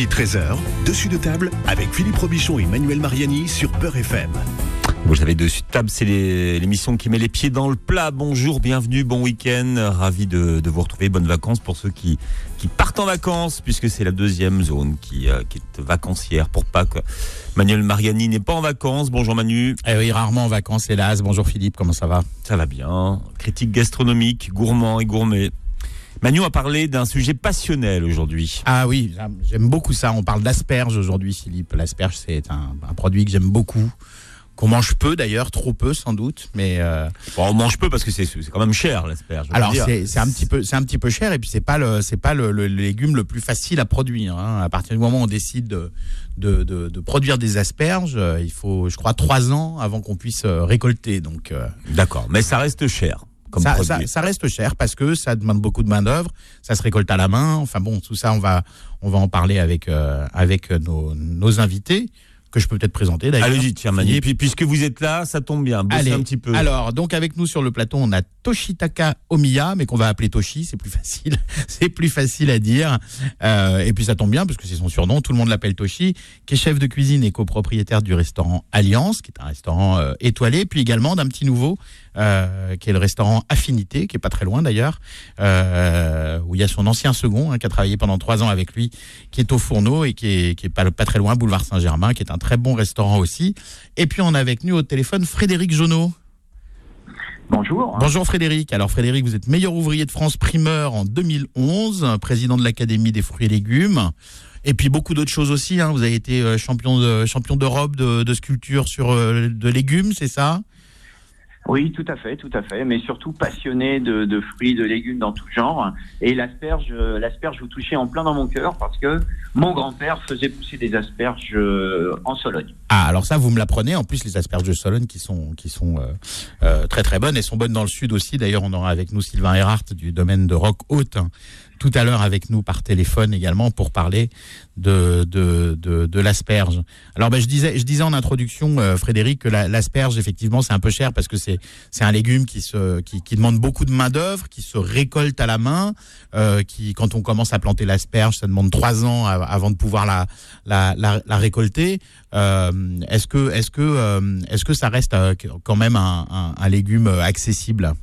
midi 13h, dessus de table avec Philippe Robichon et Manuel Mariani sur Peur FM. Vous savez, dessus de table, c'est l'émission qui met les pieds dans le plat. Bonjour, bienvenue, bon week-end. Ravi de, vous retrouver. Bonnes vacances pour ceux qui, qui partent en vacances, puisque c'est la deuxième zone qui, euh, qui est vacancière pour pas que Manuel Mariani n'est pas en vacances. Bonjour Manu. Eh oui, rarement en vacances, hélas. Bonjour Philippe, comment ça va? Ça va bien. Critique gastronomique, gourmand et gourmet. Manu a parlé d'un sujet passionnel aujourd'hui. Ah oui, j'aime beaucoup ça. On parle d'asperges aujourd'hui, Philippe. L'asperge, c'est un, produit que j'aime beaucoup. Qu'on mange peu d'ailleurs, trop peu sans doute, mais euh, on mange peu parce que c'est quand même cher l'asperge. Alors c'est un petit peu c'est un petit peu cher et puis c'est pas le c'est pas le, légume le plus facile à produire. Hein. À partir du moment où on décide de de, de, produire des asperges, euh, il faut je crois trois ans avant qu'on puisse euh, récolter. Donc d'accord, mais ça reste cher ça, reste cher parce que ça demande beaucoup de main d'œuvre, ça se récolte à la main. Enfin bon, tout ça, on va on va en parler avec euh, avec nos, nos invités que je peux peut-être présenter d'ailleurs. Allez-y, tiens, Mani. puis, puisque vous êtes là, ça tombe bien. Allez, un petit peu. Alors, donc avec nous sur le plateau, on a Toshitaka Omiya, mais qu'on va appeler Toshi, c'est plus facile, c'est plus facile à dire. Euh, et puis ça tombe bien parce que c'est son surnom, tout le monde l'appelle Toshi, qui est chef de cuisine et copropriétaire du restaurant Alliance, qui est un restaurant euh, étoilé, puis également d'un petit nouveau euh, qui est le restaurant Affinité, qui est pas très loin d'ailleurs, euh, où il y a son ancien second, hein, qui a travaillé pendant trois ans avec lui, qui est au fourneau et qui est, qui est pas, pas très loin, boulevard Saint-Germain, qui est un très bon restaurant aussi. Et puis on a avec nous au téléphone Frédéric Jonot. Bonjour. Bonjour Frédéric. Alors Frédéric, vous êtes meilleur ouvrier de France primeur en 2011, président de l'Académie des fruits et légumes. Et puis beaucoup d'autres choses aussi. Hein. Vous avez été euh, champion de champion d'Europe de, de, sculpture sur de légumes, c'est ça? Oui, tout à fait, tout à fait, mais surtout passionné de, fruits, de légumes dans tout genre. Et l'asperge, l'asperge vous touchez en plein dans mon cœur parce que mon grand-père faisait pousser des asperges euh, en Sologne. Ah, alors ça, vous me l'apprenez. En plus, les asperges de Sologne qui sont qui sont euh, euh, très très bonnes et sont bonnes dans le sud aussi. D'ailleurs, on aura avec nous Sylvain Erhardt du domaine de Rock Haute tout à l'heure avec nous par téléphone également pour parler de, de, de, de l'asperge. Alors ben, je, disais, je disais en introduction, euh, Frédéric, que l'asperge, effectivement, c'est un peu cher parce que c'est un légume qui, se, qui, qui demande beaucoup de main-d'œuvre, qui se récolte à la main, euh, qui, quand on commence à planter l'asperge, ça demande trois ans avant de pouvoir la, la, la, la récolter. Euh, est-ce que, est -ce que, euh, est -ce que ça reste euh, quand même un, un, un légume accessible?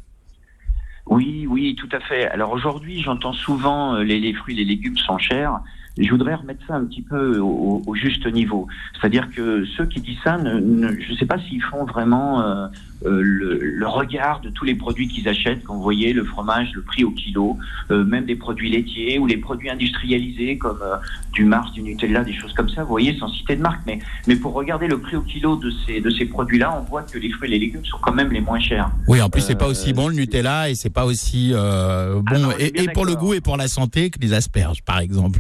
Oui, oui, tout à fait. Alors aujourd'hui, j'entends souvent euh, les, fruits, les légumes sont chers. Je voudrais remettre ça un petit peu au, au juste niveau. C'est-à-dire que ceux qui disent ça, ne, je ne sais pas s'ils font vraiment euh, euh, le, le, regard de tous les produits qu'ils achètent. Quand vous voyez le fromage, le prix au kilo, euh, même des produits laitiers ou les produits industrialisés comme euh, du Mars, du Nutella, des choses comme ça. Vous voyez, sans citer de marque, mais mais pour regarder le prix au kilo de ces de ces produits-là, on voit que les fruits et les légumes sont quand même les moins chers. Oui, en plus c'est pas aussi bon le Nutella et c'est pas aussi bon ah et, et pour le goût et pour la santé que les asperges, par exemple.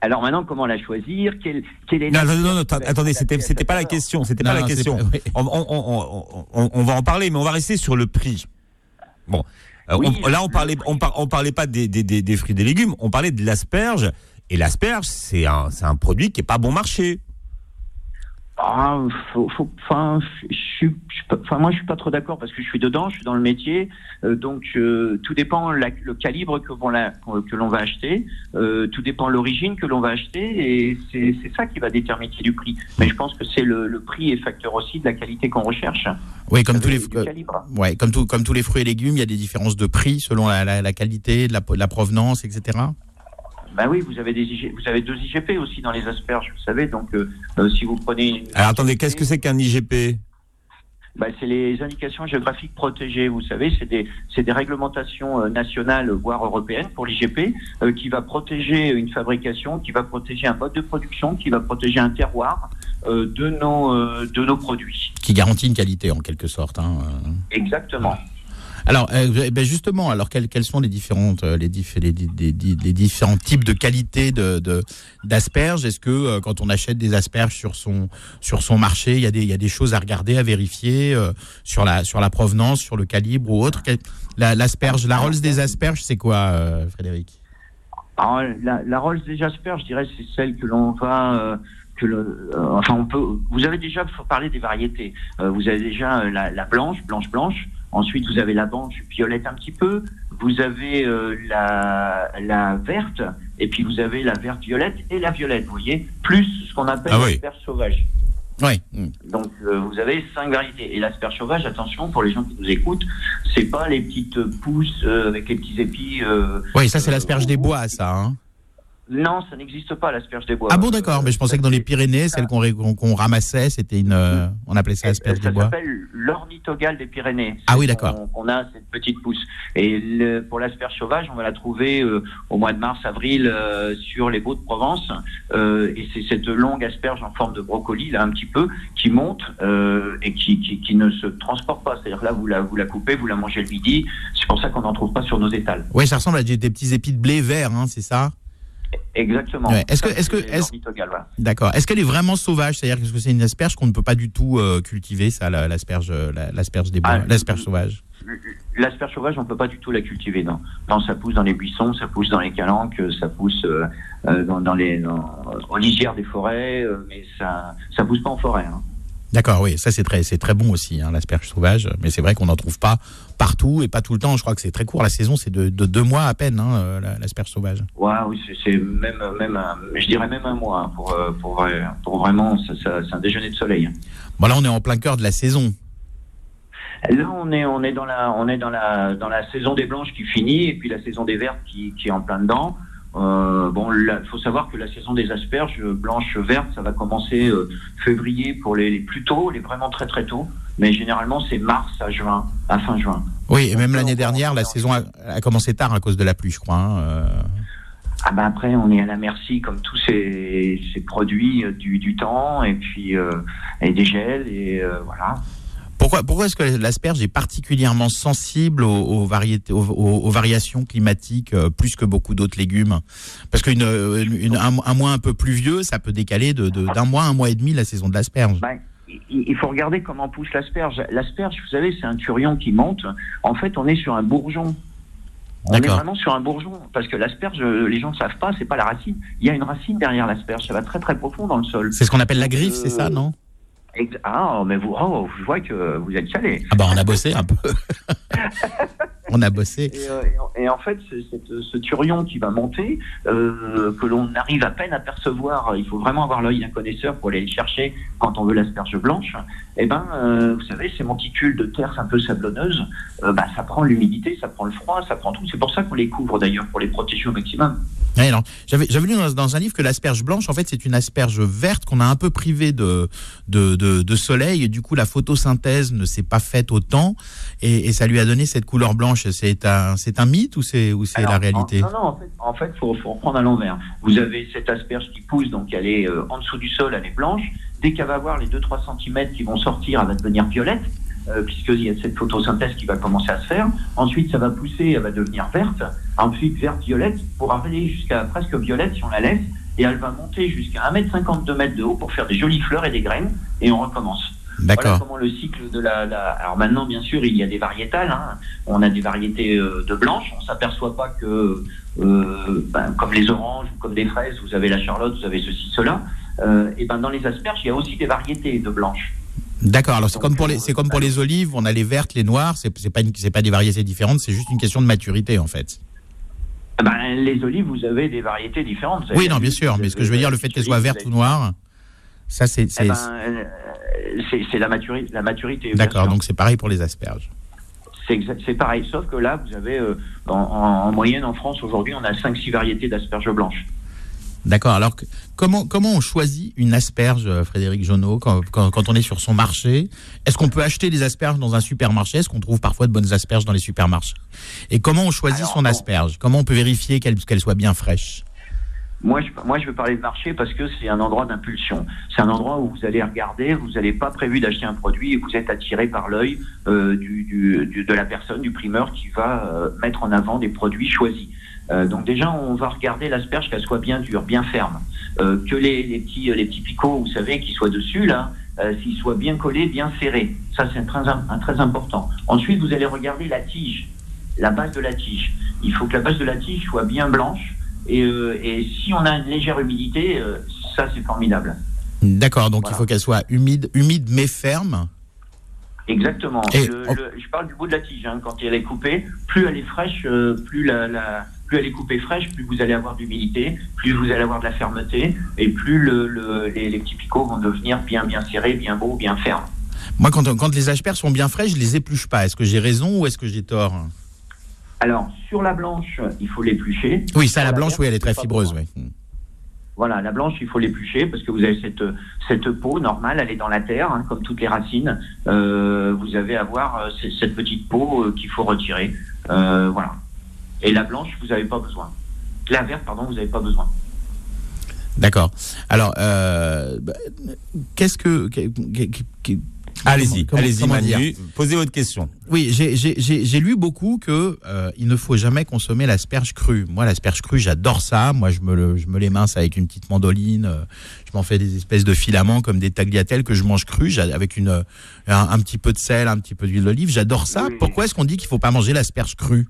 Alors maintenant, comment la choisir? Quelle, quelle est non, non, non, non, attendez, c'était, c'était pas la question. C'était pas la question. On, on, on, on, va en parler, mais on va rester sur le prix. Bon, euh, là, on parlait, on, on parlait pas des, des, des, fruits et des légumes, on parlait de l'asperge. Et l'asperge, c'est un, c'est un produit qui est pas bon marché. Ah, faut, faut, enfin, je suis, enfin, moi, je suis pas trop d'accord parce que je suis dedans, je suis dans le métier, euh, donc euh, tout dépend la, le calibre que l'on que l'on va acheter, euh, tout dépend l'origine que l'on va acheter, et c'est ça qui va déterminer du prix. Mais je pense que c'est le, le, prix est facteur aussi de la qualité qu'on recherche. Oui, comme tous les, ouais, comme tout, comme tous les fruits et légumes, il y a des différences de prix selon la, la, la qualité, la, la provenance, etc. Ben oui, vous avez, des vous avez deux IGP aussi dans les asperges, vous savez. Donc, euh, euh, si vous prenez. Alors attendez, qu'est-ce que c'est qu'un IGP ben, c'est les indications géographiques protégées, vous savez, c'est des, c'est des réglementations euh, nationales, voire européennes pour l'IGP, qui va protéger une fabrication, qui va protéger un mode de production, qui va protéger un terroir de, nos, de nos produits. Qui garantit une qualité en quelque sorte. Hein. Exactement. Alors, euh, ben justement, alors quels sont les différentes euh, les, différents types de qualités de d'asperges? Est-ce que euh, quand on achète des asperges sur son sur son marché, il y a des il y a des choses à regarder, à vérifier sur la sur la provenance, sur le calibre ou autre? L'asperge, la, Rolls des asperges, c'est quoi, Frédéric? La, la Rolls des asperges, je dirais, c'est celle que l'on va que le, enfin, on peut. Vous avez déjà parlé des variétés. vous avez déjà la, la blanche, blanche, blanche. Ensuite, vous avez la blanche violette un petit peu. vous avez la, la verte, et puis vous avez la verte violette et la violette, vous voyez, plus ce qu'on appelle Ah oui. l'asperge sauvage. Oui. Donc euh, vous avez cinq variétés. Et l'asperge sauvage, attention pour les gens qui nous écoutent, c'est pas les petites pousses euh, avec les petits épis. euh, Oui, ça c'est euh, l'asperge des bois, ça. hein. Non, ça n'existe pas l'asperge des bois. Ah bon, d'accord. Mais je pensais que dans les Pyrénées, celle qu'on ramassait, c'était une. euh, on appelait ça asperge ça des bois. s'appelle l'ornithogale des Pyrénées. Ah oui, d'accord. qu'on- On a cette petite pousse. Et le- pour l'asperge sauvage, on va la trouver euh, au mois de mars, avril euh, sur les Baux de Provence. Et c'est cette longue asperge en forme de brocoli, là un petit peu, qui monte et qui, qui, qui ne se transporte pas. C'est-à-dire là, vous la, vous la coupez, vous la mangez le midi. C'est pour ça qu'on n'en trouve pas sur nos étals. Oui, ça ressemble à des, des petits épis de blé vert, hein, c'est ça? Exactement. Ouais. Est-ce que- est-ce que- voilà. D'accord. Est-ce qu'elle est vraiment sauvage? C'est-à-dire que c'est une asperge qu'on ne peut pas du tout euh, cultiver, ça, la- l'asperge, euh, la- l'asperge des bois, Ah, l'asperge sauvage? L'asperge sauvage, on peut pas du tout la cultiver, non. Non, ça pousse dans les buissons, ça pousse dans les calanques, euh, ça pousse euh, dans, dans les dans, aux lisières des forêts, mais ça ça pousse pas en forêt. Hein. D'accord, oui, ça c'est très, c'est très bon aussi, hein, l'asperge sauvage. Mais c'est vrai qu'on n'en trouve pas partout et pas tout le temps. Je crois que c'est très court. La saison, c'est de, de deux mois à peine, hein, euh, la- l'asperge sauvage. Ouais, oui, c'est- même même un- je dirais même un mois hein, pour euh, pour pour vraiment c'est un déjeuner de soleil. Bon, là, on est en plein cœur de la saison. Là, on est on est dans la on est dans la dans la saison des blanches qui finit et puis la saison des vertes qui, qui est en plein dedans. Euh, bon, il faut savoir que la saison des asperges blanches vertes, ça va commencer euh, février pour les, les plus tôt, les vraiment très très tôt. Mais généralement, c'est mars à juin, à fin juin. Oui, et même l'année dernière, la saison a, a commencé tard à cause de la pluie, je crois. hein, euh. Ah ben après, on est à la merci, comme tous ces, ces produits euh, du, du temps et puis euh, et des gels et euh, voilà. Pourquoi, pourquoi est-ce que l'asperge est particulièrement sensible aux, aux variétés, aux, variations climatiques euh, plus que beaucoup d'autres légumes? Parce qu'un un, un mois un peu pluvieux, ça peut décaler de- de- d'un mois, un mois et demi la saison de l'asperge. Ben, il faut regarder comment pousse l'asperge. L'asperge, vous savez, c'est un turion qui monte. En fait, on est sur un bourgeon. On est vraiment sur un bourgeon parce que l'asperge, euh, les gens ne savent pas, c'est pas la racine. Il y a une racine derrière l'asperge. Ça va très très profond dans le sol. C'est ce qu'on appelle la griffe, c'est ça, Euh, non? Ah, mais vous, oh, je vois que vous êtes calé. Ah bah on a bossé un peu. on a bossé. Et, euh, et en- et fait, c'est- ce turion qui va monter, euh, que l'on arrive à peine à percevoir, il faut vraiment avoir l'œil d'un connaisseur pour aller le chercher quand on veut l'asperge blanche. Eh ben, euh, vous savez, ces monticules de terre un peu sablonneuse, euh, bah, ça prend l'humidité, ça prend le froid, ça prend tout. C'est pour ça qu'on les couvre d'ailleurs, pour les protéger au maximum. Ouais. J'avais j'avais lu dans, dans un livre que l'asperge blanche, en fait, c'est une asperge verte qu'on a un peu privée de, de, de, de soleil. Et du coup, la photosynthèse ne s'est pas faite autant. Et, et ça lui a donné cette couleur blanche. C'est un, c'est un mythe ou c'est ou c'est Alors, la réalité? en- Non, non, en fait, en fait, faut, faut reprendre à l'envers. Vous avez cette asperge qui pousse, donc elle est euh, en dessous du sol, elle est blanche. Dès qu'elle va avoir les 2-3 cm qui vont sortir, elle va devenir violette, euh, puisqu'il y a cette photosynthèse qui va commencer à se faire. Ensuite, ça va pousser, elle va devenir verte. Ensuite, verte-violette, pour arriver jusqu'à presque violette si on la laisse. Et elle va monter jusqu'à 1m50, 2 mètres de haut pour faire des jolies fleurs et des graines. Et on recommence. Voilà comment le cycle de la, la- Alors maintenant, bien sûr, il y a des variétales. hein. On a des variétés euh, de blanches. On s'aperçoit pas que, euh, ben, comme les oranges ou comme des fraises, vous avez la charlotte, vous avez ceci, cela. Euh, et ben dans les asperges, il y a aussi des variétés de blanches. D'accord. Alors c'est comme pour les, euh, c'est comme pour les olives. On a les vertes, les noires. C'est pas une- c'est pas des variétés différentes. C'est juste une question de maturité en fait. Eh Ben, les olives, vous avez des variétés différentes. Oui, non, bien sûr. Mais ce que je veux dire, le fait qu'elles soient vertes ou noires, ça c'est. Eh ben, euh, c'est la, maturi- la maturité. D'accord. Donc c'est pareil pour les asperges. C'est pareil, sauf que là, vous avez, euh, en, en- en moyenne en France, aujourd'hui, on a 5-6 variétés d'asperges blanches. D'accord. Alors, comment, comment on choisit une asperge, euh, Frédéric Jonot, quand, quand, quand on est sur son marché? Est-ce qu'on peut acheter des asperges dans un supermarché? Est-ce qu'on trouve parfois de bonnes asperges dans les supermarchés? Et comment on choisit Alors, son asperge? Comment on peut vérifier qu'elle soit bien fraîche? Moi je, moi, je veux parler de marché parce que c'est un endroit d'impulsion. C'est un endroit où vous allez regarder, vous n'avez pas prévu d'acheter un produit et vous êtes attiré par l'œil euh, du, du- du- de la personne, du primeur qui va euh, mettre en avant des produits choisis. Euh, donc déjà, on va regarder l'asperge qu'elle soit bien dure, bien ferme, Euh, que les, les petits les petits picots, vous savez, qui soient dessus là, euh, s'ils soient bien collés, bien serrés. Ça c'est très un- très important. Ensuite, vous allez regarder la tige, la base de la tige. Il faut que la base de la tige soit bien blanche. Et, euh, et si on a une légère humidité, ça c'est formidable. D'accord. Donc Voilà. il faut qu'elle soit humide, humide mais ferme. Exactement. je parle du bout de la tige. Hein. Quand elle est coupée, plus elle est fraîche, plus la, plus elle est coupée fraîche, plus vous allez avoir d'humidité, plus vous allez avoir de la fermeté, et plus le, les, petits picots vont devenir bien bien serrés, bien beaux, bien fermes. Moi, quand, quand les asperges sont bien fraîches, je les épluche pas. Est-ce que j'ai raison ou est-ce que j'ai tort? Alors, sur la blanche, il faut l'éplucher. Oui, ça, la, blanche, oui, elle est très fibreuse, oui. Voilà, la blanche, il faut l'éplucher parce que vous avez cette, cette peau normale, elle est dans la terre, hein, comme toutes les racines. Euh, vous avez à avoir euh, cette petite peau euh, qu'il faut retirer. voilà. Et la blanche, vous n'avez pas besoin. La verte, pardon, vous n'avez pas besoin. D'accord. Alors, bah, qu'est-ce que, Allez-y, allez-y, Manu. Posez votre question. Oui, j'ai lu beaucoup que euh, il ne faut jamais consommer l'asperge crue. Moi, l'asperge crue, j'adore ça. Moi, je me, le, je me les mince avec une petite mandoline. Euh, je m'en fais des espèces de filaments comme des tagliatelles que je mange cru avec une, un, un, petit peu de sel, un petit peu d'huile d'olive. J'adore ça. Pourquoi est-ce qu'on dit qu'il faut pas manger l'asperge crue?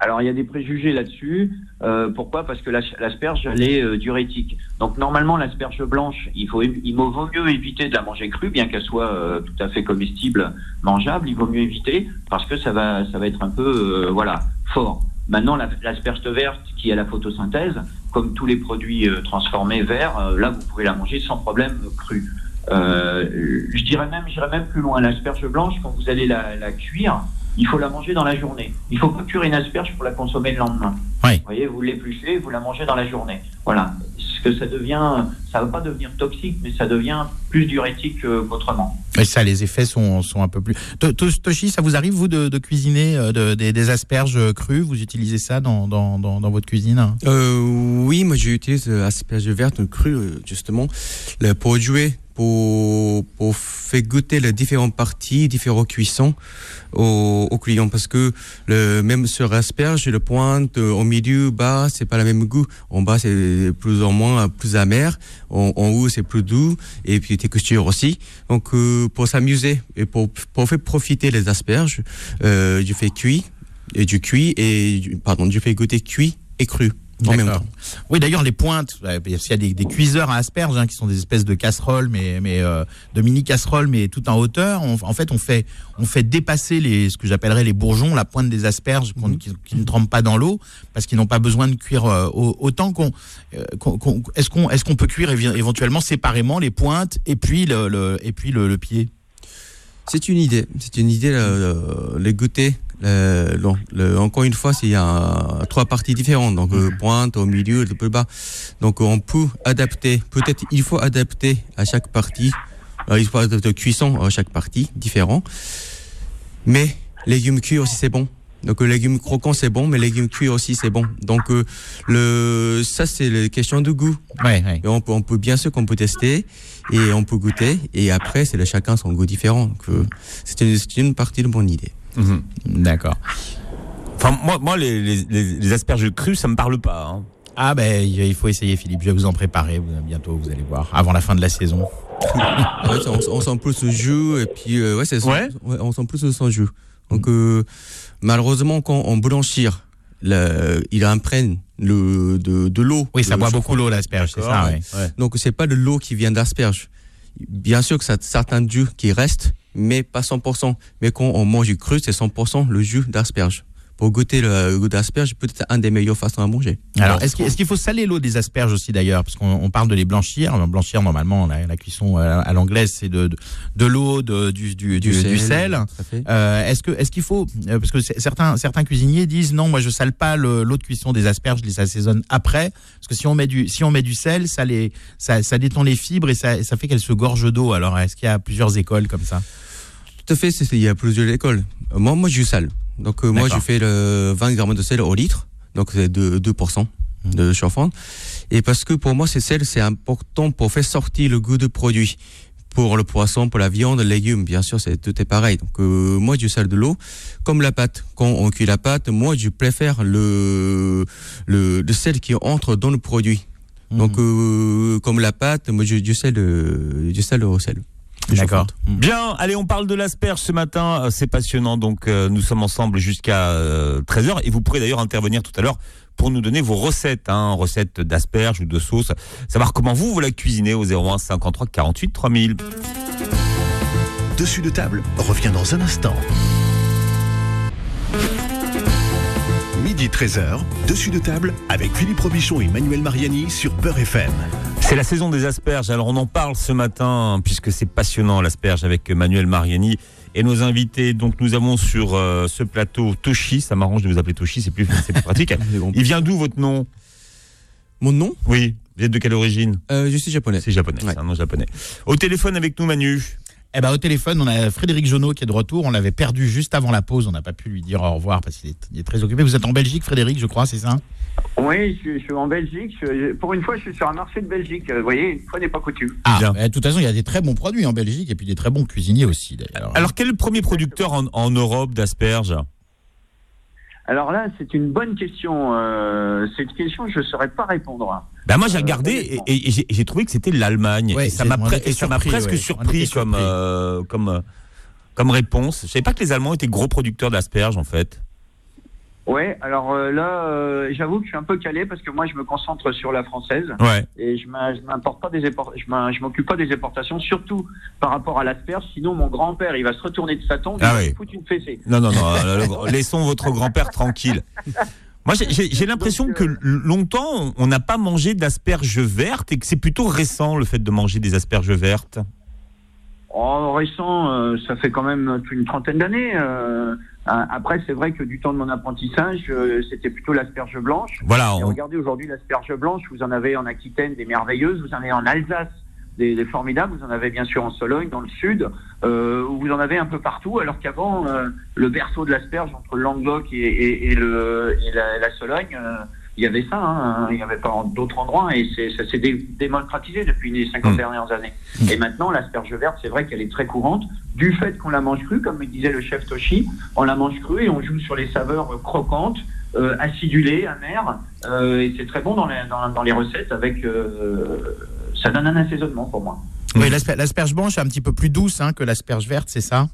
Alors il y a des préjugés là-dessus. Euh, pourquoi? Parce que l'asperge elle est euh, diurétique. Donc normalement l'asperge blanche, il faut il vaut mieux éviter de la manger crue, bien qu'elle soit euh, tout à fait comestible, mangeable. Il vaut mieux éviter parce que ça va ça va être un peu voilà fort. Maintenant l'asperge verte qui a la photosynthèse, comme tous les produits transformés verts, là vous pouvez la manger sans problème crue. je dirais même j'irais même plus loin. L'asperge blanche quand vous allez la, la cuire il faut la manger dans la journée. Il ne faut pas cuire une asperge pour la consommer le lendemain. Vous voyez, vous l'épluchez, vous la mangez dans la journée. Voilà. Ce que ça devient, ça ne va pas devenir toxique, mais ça devient plus diurétique qu'autrement. Et ça, les effets sont, sont un peu plus. Toshi, ça vous arrive, vous, de, cuisiner euh, des, asperges crues? Vous utilisez ça dans, dans, dans, votre cuisine euh, Oui, moi j'utilise asperges vertes crues, euh, justement, pour jouer pour, faire goûter les différentes parties, différentes cuissons aux, clients parce que le, même sur asperge, le pointe au milieu, bas, c'est pas le même goût. En bas, c'est plus ou moins plus amer. En, haut, c'est plus doux et puis texture aussi. Donc, euh, pour s'amuser et pour, pour faire profiter les asperges, euh, je fais cuit et du cuit et pardon, je fais goûter cuit et cru. Oui, d'ailleurs, les pointes, il y a des, cuiseurs à asperges hein, qui sont des espèces de casseroles, mais, mais euh, de mini casseroles, mais tout en hauteur. en fait, on fait, on fait dépasser les, ce que j'appellerais les bourgeons, la pointe des asperges mhm. qui, ne trempent pas dans l'eau, parce qu'ils n'ont pas besoin de cuire euh, autant qu'on. Euh, est-ce qu'on est-ce qu'on peut cuire éventuellement séparément les pointes et puis le, et puis le, pied? C'est une idée. C'est une idée. les goûter le, encore une fois, il y a trois parties différentes, donc euh, pointe, au milieu, le plus bas. Donc on peut adapter, peut-être il faut adapter à chaque partie, euh, il faut adapter cuisson à chaque partie, différent. Mais légumes cuits aussi c'est bon. Donc légumes croquants c'est bon, mais légumes cuits aussi c'est bon. Donc euh, le ça c'est la question de goût. Ouais, ouais. Et on peut on peut bien sûr qu'on peut tester et on peut goûter et après c'est le chacun son goût différent. Donc c'est une, une partie de mon idée. Mhm. D'accord. Enfin, moi, moi les, les, les, asperges crues, ça me parle pas. Hein. Ah ben, il faut essayer, Philippe. Je vais vous en préparer bientôt, vous allez voir, avant la fin de la saison. on, sent plus ce jeu et puis euh, ouais, c'est ouais. on sent plus ce jeu. Donc euh, malheureusement, quand on blanchir, le, il imprègne le, de, de l'eau. Oui, ça boit beaucoup l'eau l'asperge, c'est ça. Ouais. Donc c'est pas de l'eau qui vient d'asperge. Bien sûr que ça certains jus qui restent, mais pas 100%. Mais quand on mange du cru, c'est 100% le jus d'asperge pour goûter le goût d'asperge, peut-être un des meilleures façons à manger. Alors, est-ce qu'il faut saler l'eau des asperges aussi d'ailleurs? Parce qu'on parle de les blanchir. Blanchir, normalement, la, cuisson euh, à, l'anglaise, c'est de, de, l'eau, du, du, du, sel. Euh, est-ce que est-ce qu'il faut euh, Parce que certains certains cuisiniers disent non, moi je sale pas l'eau de cuisson des asperges, je les assaisonne après. Parce que si on met du si on met du sel, ça les ça, ça détend les fibres et ça, ça fait qu'elles se gorgent d'eau. Alors, est-ce qu'il y a plusieurs écoles comme ça? Tout à fait, il y a plusieurs écoles. Moi, moi, je sale. Donc euh, moi, je fais le 20 grammes de sel au litre, donc c'est de 2% mmh. de chauffant. Et parce que pour moi, ce sel, c'est important pour faire sortir le goût du produit. Pour le poisson, pour la viande, les légumes, bien sûr, c'est tout est pareil. Donc euh, moi, je sel de l'eau, comme la pâte. Quand on cuit la pâte, moi, je préfère le le, le sel qui entre dans le produit. Mmh. Donc euh, comme la pâte, moi, je, je sel je sel au sel. D'accord. Mm. Bien, allez, on parle de l'asperge ce matin, euh, c'est passionnant. Donc euh, nous sommes ensemble jusqu'à 13h euh, et vous pourrez d'ailleurs intervenir tout à l'heure pour nous donner vos recettes, hein, recettes d'asperges ou de sauce, savoir comment vous vous la cuisinez au 01 53 48 3000. Dessus de table revient dans un instant. Midi 13h, Dessus de table avec Philippe Robichon et Manuel Mariani sur Peur FM. C'est la saison des asperges. Alors on en parle ce matin puisque c'est passionnant l'asperge avec Manuel Mariani et nos invités. Donc nous avons sur euh, ce plateau Toshi. Ça m'arrange de vous appeler Toshi, c'est plus, c'est plus pratique. Il vient d'où votre nom? Mon nom? Oui. Vous êtes de quelle origine? Euh, Je suis japonais. C'est japonais. Ouais. C'est un nom japonais. Au téléphone avec nous, Manu. Eh ben, au téléphone, on a Frédéric Jonot qui est de retour. On l'avait perdu juste avant la pause. On n'a pas pu lui dire au revoir parce qu'il est, très occupé. Vous êtes en Belgique, Frédéric, je crois, c'est ça? Oui, je, suis- je suis en Belgique. Je- pour une fois, je suis sur un marché de Belgique. Vous voyez, une fois n'est pas coutume. Ah, Bien. bah, de toute façon, il y a des très bons produits en Belgique et puis des très bons cuisiniers aussi, d'ailleurs. Alors quel est le premier producteur en, en Europe d'asperges? Alors là, c'est une bonne question. Euh, c'est une question que je ne saurais pas répondre. Ben moi j'ai Euh, regardé honnêtement. et, et j'ai- j'ai trouvé que c'était l'Allemagne. Ouais, et ça m'a presque ouais. Surpris, comme surpris. euh, comme euh, comme réponse. Je savais pas que les Allemands étaient gros producteurs d'asperges en fait. Ouais, alors euh, là, euh, j'avoue que je suis un peu calé parce que moi, je me concentre sur la française Ouais. et je m'importe pas des je m'occupe pas des exportations, surtout par rapport à l'asperge. Sinon, mon grand-père, il va se retourner de sa tombe, Ah il va foutre une fessée. Non non non. euh, laissons votre grand-père tranquille. Moi j'ai- l'impression que longtemps on- n'a pas mangé d'asperges vertes et que c'est plutôt récent le fait de manger des asperges vertes. En récent, euh, ça fait quand même une trentaine d'années. euh, après, c'est vrai que du temps de mon apprentissage, euh, c'était plutôt l'asperge blanche. Voilà. Et regardez aujourd'hui l'asperge blanche, vous en avez en Aquitaine des merveilleuses, vous en avez en Alsace des, des formidables, vous en avez bien sûr en Sologne, dans le sud, euh, où vous en avez un peu partout, alors qu'avant, euh, le berceau de l'asperge entre le Languedoc et, et- et le, et la, la Sologne, euh, il y avait ça, hein, il n'y avait pas d'autres endroits, et ça s'est dé- démocratisé depuis les 50 Mm. dernières années. Et maintenant, l'asperge verte, c'est vrai qu'elle est très courante, du fait qu'on la mange crue, comme me disait le chef Toshi, on la mange crue et on joue sur les saveurs croquantes, euh, acidulées, amères, euh, et c'est très bon dans les, dans, dans les recettes avec... euh, ça donne un assaisonnement pour moi. Oui, l'asper- l'asperge blanche est un petit peu plus douce hein, que l'asperge verte, c'est ça?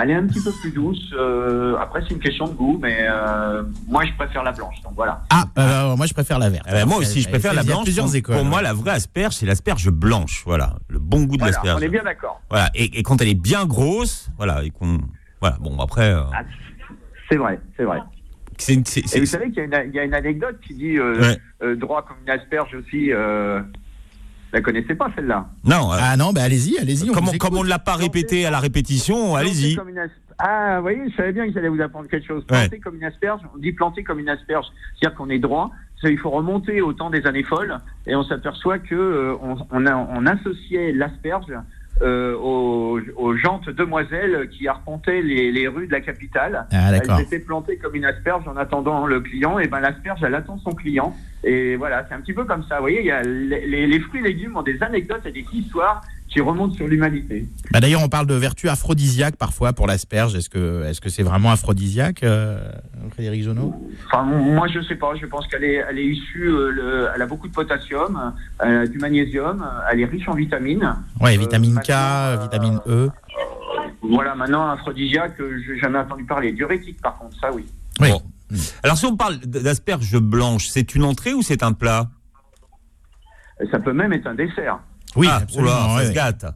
Elle est un petit peu plus douce. euh, après, c'est une question de goût, mais euh, moi, je préfère la blanche. Donc voilà. Ah, euh, moi je préfère la verte. Eh ben, moi aussi, je préfère la il y a blanche. plusieurs Pour, écoles. pour moi, ouais. la vraie asperge, c'est l'asperge blanche. Voilà, le bon goût de Voilà, l'asperge. on est bien d'accord. Voilà, et, et quand elle est bien grosse, voilà, et qu'on, voilà, bon après, euh, Ah, c'est vrai, c'est vrai. Et vous savez qu'il y, a une- il y a une anecdote qui dit euh, Ouais. euh, droit comme une asperge aussi. La connaissez pas celle-là non, euh, Ah non, bah allez-y, allez-y. comme, on, comme on écoute. ne l'a pas répété à la répétition, allez-y. Ah, vous voyez, je savais bien que j'allais vous apprendre quelque chose. Ouais. Planter comme une asperge, on dit planter comme une asperge, c'est-à-dire qu'on est droit. Il faut remonter au temps des années folles et on s'aperçoit que euh, on, on, a- on associait l'asperge euh, aux, aux jantes demoiselles qui arpentaient les, les rues de la capitale. Ah d'accord. Elles étaient plantées comme une asperge en attendant le client. Et ben l'asperge, elle attend son client. Et voilà, c'est un petit peu comme ça. Vous voyez, il y a les, les- les fruits et légumes ont des anecdotes et des histoires qui remontent sur l'humanité. Bah, D'ailleurs, on parle de vertu aphrodisiaque parfois pour l'asperge. Est-ce que est-ce que c'est vraiment aphrodisiaque, euh, Frédéric Jonot Enfin, moi, je sais pas. Je pense qu'elle est, elle est issue. euh, le- elle a beaucoup de potassium, euh, du magnésium. Elle est riche en vitamines. Ouais, Euh, vitamine K, vitamine E. Voilà, maintenant, aphrodisiaque, euh, j'ai jamais entendu parler. Diurétique, par contre, ça, oui. Oui. Bon. Alors si on parle d'asperges blanches, c'est une entrée ou c'est un plat? Et Ça peut même être un dessert. Oui, ah, absolument. oula, ça ouais. se gâte.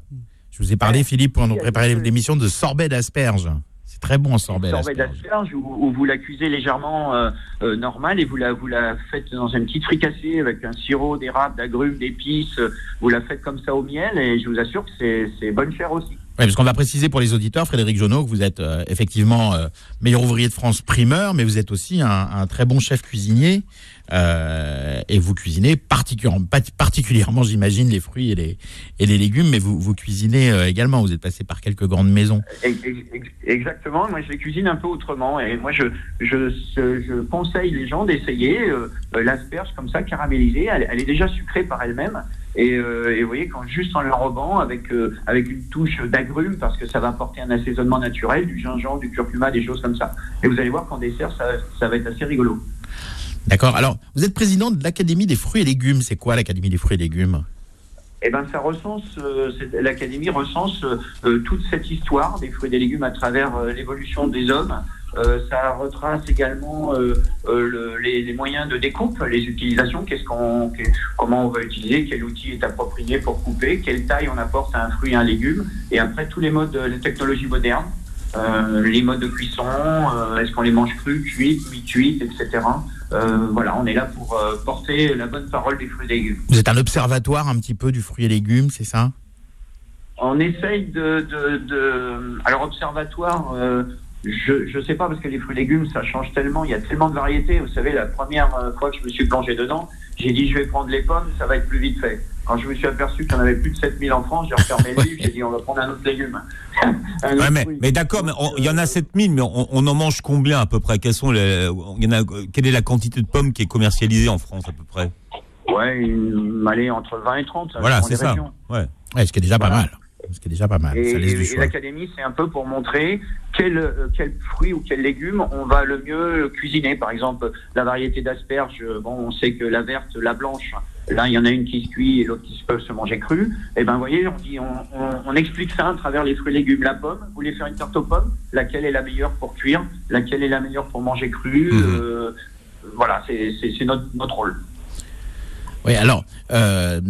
Je vous ai parlé, Philippe, pour nous Oui, préparer oui. l'émission de sorbet d'asperges. C'est très bon, sorbet sorbet d'asperges. d'asperge où, où vous la cuisez légèrement euh, euh, normale et vous la, vous la faites dans une petite fricassée avec un sirop d'érable, d'agrumes, d'épices. Vous la faites comme ça au miel et je vous assure que c'est- c'est bonne chair aussi. Oui, parce qu'on va préciser pour les auditeurs, Frédéric Jonot, que vous êtes euh, effectivement euh, meilleur ouvrier de France primeur, mais vous êtes aussi un, un très bon chef cuisinier. Euh, et vous cuisinez particulièrement, particulièrement j'imagine, les fruits et les, légumes, mais vous, cuisinez euh, également. Vous êtes passé par quelques grandes maisons. Ex- ex- Exactement, moi je les cuisine un peu autrement et moi je, conseille les gens d'essayer euh, l'asperge comme ça caramélisée, elle, est déjà sucrée par elle-même et, vous voyez quand juste en l'enrobant avec, avec une touche d'agrumes parce que ça va apporter un assaisonnement naturel, du gingembre, du curcuma, des choses comme ça. Et vous allez voir qu'en dessert ça va être assez rigolo. D'accord. Alors, vous êtes président de l'Académie des fruits et légumes. C'est quoi l'Académie des fruits et légumes? Eh ben, ça recense, euh, l'académie recense euh, euh, toute cette histoire des fruits et des légumes à travers l'évolution des hommes, ça retrace également les, moyens de découpe, les utilisations, qu'est-ce qu'on, comment on va utiliser, quel outil est approprié pour couper, quelle taille on apporte à un fruit et un légume, et après tous les modes, les technologies modernes. les modes de cuisson, est-ce qu'on les mange crus, cuites, mi-cuites, etc. Euh, voilà, on est là pour euh, porter la bonne parole des fruits et légumes. Vous êtes un observatoire un petit peu du fruit et légumes, c'est ça? On essaye de, Alors, observatoire, euh, je ne sais pas, parce que les fruits et légumes, ça change tellement, il y a tellement de variétés. Vous savez, la première fois que je me suis plongé dedans, j'ai dit je vais prendre les pommes, ça va être plus vite fait. Quand je me suis aperçu qu'il y en avait plus de 7000 en France, j'ai refermé le livre, j'ai dit on va prendre un autre légume. mais, d'accord, mais il y en a 7000, mais on, en mange combien à peu près? Quelles sont les, y en a, Quelle est la quantité de pommes qui est commercialisée en France à peu près? Ouais, une, allez, entre 20 et 30. Voilà, c'est ça. Ouais. ce qui est déjà pas mal. Ce qui est déjà pas mal. Et, l'académie, c'est un peu pour montrer quel, euh, quel fruit ou quel légume on va le mieux cuisiner. Par exemple, la variété d'asperges, bon, on sait que la verte, la blanche, Là, il y en a une qui se cuit et l'autre qui peut se manger crue. Et eh ben, vous voyez, on, dit, on, explique ça à travers les fruits et légumes. La pomme, vous voulez faire une tarte aux pommes? Laquelle est la meilleure pour cuire? Laquelle est la meilleure pour manger crue mhm. euh, Voilà, c'est notre, notre rôle. Oui, alors, euh,